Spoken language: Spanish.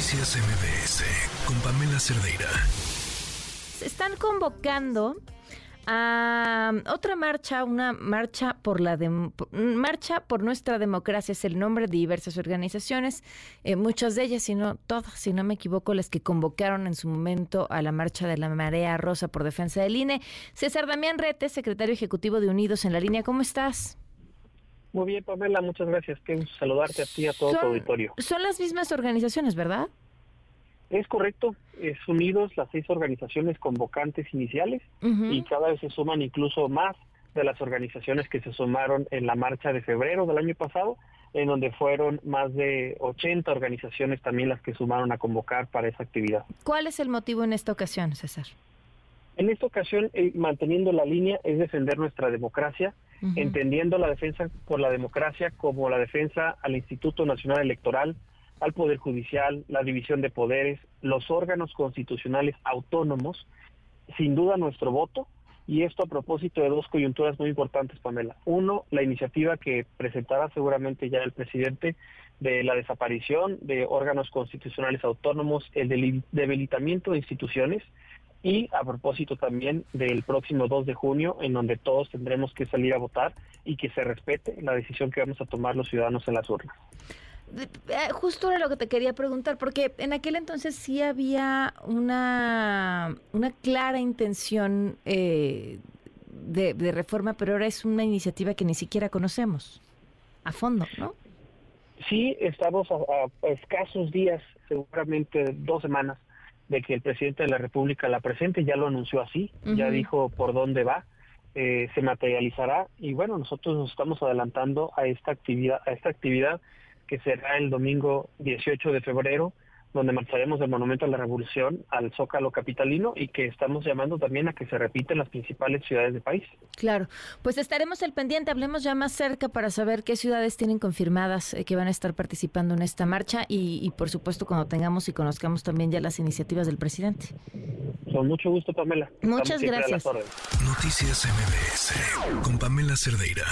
Noticias MBS con Pamela Cerdeira. Se están convocando a otra marcha, una marcha por la marcha por nuestra democracia es el nombre de diversas organizaciones, eh, muchas de ellas, si no todas, si no me equivoco, las que convocaron en su momento a la marcha de la marea rosa por defensa del INE. César Damián Rete, secretario ejecutivo de Unidos en la línea, ¿cómo estás? Muy bien, Pamela, muchas gracias. Quiero saludarte a ti y a todo tu auditorio. Son las mismas organizaciones, ¿verdad? Es correcto, es unidos las seis organizaciones convocantes iniciales y cada vez se suman incluso más de las organizaciones que se sumaron en la marcha de febrero del año pasado, en donde fueron más de 80 organizaciones también las que sumaron a convocar para esa actividad. ¿Cuál es el motivo en esta ocasión, César? En esta ocasión, eh, manteniendo la línea, es defender nuestra democracia, entendiendo la defensa por la democracia como la defensa al Instituto Nacional Electoral, al Poder Judicial, la división de poderes, los órganos constitucionales autónomos, sin duda nuestro voto, y esto a propósito de dos coyunturas muy importantes, Pamela. Uno, la iniciativa que presentará seguramente ya el presidente de la desaparición de órganos constitucionales autónomos, el debilitamiento de instituciones, y a propósito también del próximo 2 de junio, en donde todos tendremos que salir a votar y que se respete la decisión que vamos a tomar los ciudadanos en las urnas. Eh, justo era lo que te quería preguntar, porque en aquel entonces sí había una, una clara intención eh, de, reforma, pero ahora es una iniciativa que ni siquiera conocemos a fondo, ¿no? Sí, estamos a escasos días, seguramente dos semanas, de que el presidente de la República la presente, ya lo anunció así, ya dijo por dónde va, eh, se materializará y bueno, nosotros nos estamos adelantando a esta actividad, a esta actividad que será el domingo 18 de febrero donde marcharemos del Monumento a la Revolución al Zócalo Capitalino y que estamos llamando también a que se repiten las principales ciudades del país. Claro, pues estaremos al pendiente, hablemos ya más cerca para saber qué ciudades tienen confirmadas eh, que van a estar participando en esta marcha y, por supuesto cuando tengamos y conozcamos también ya las iniciativas del presidente. Con mucho gusto, Pamela. Muchas gracias. Noticias MBS con Pamela Cerdeira.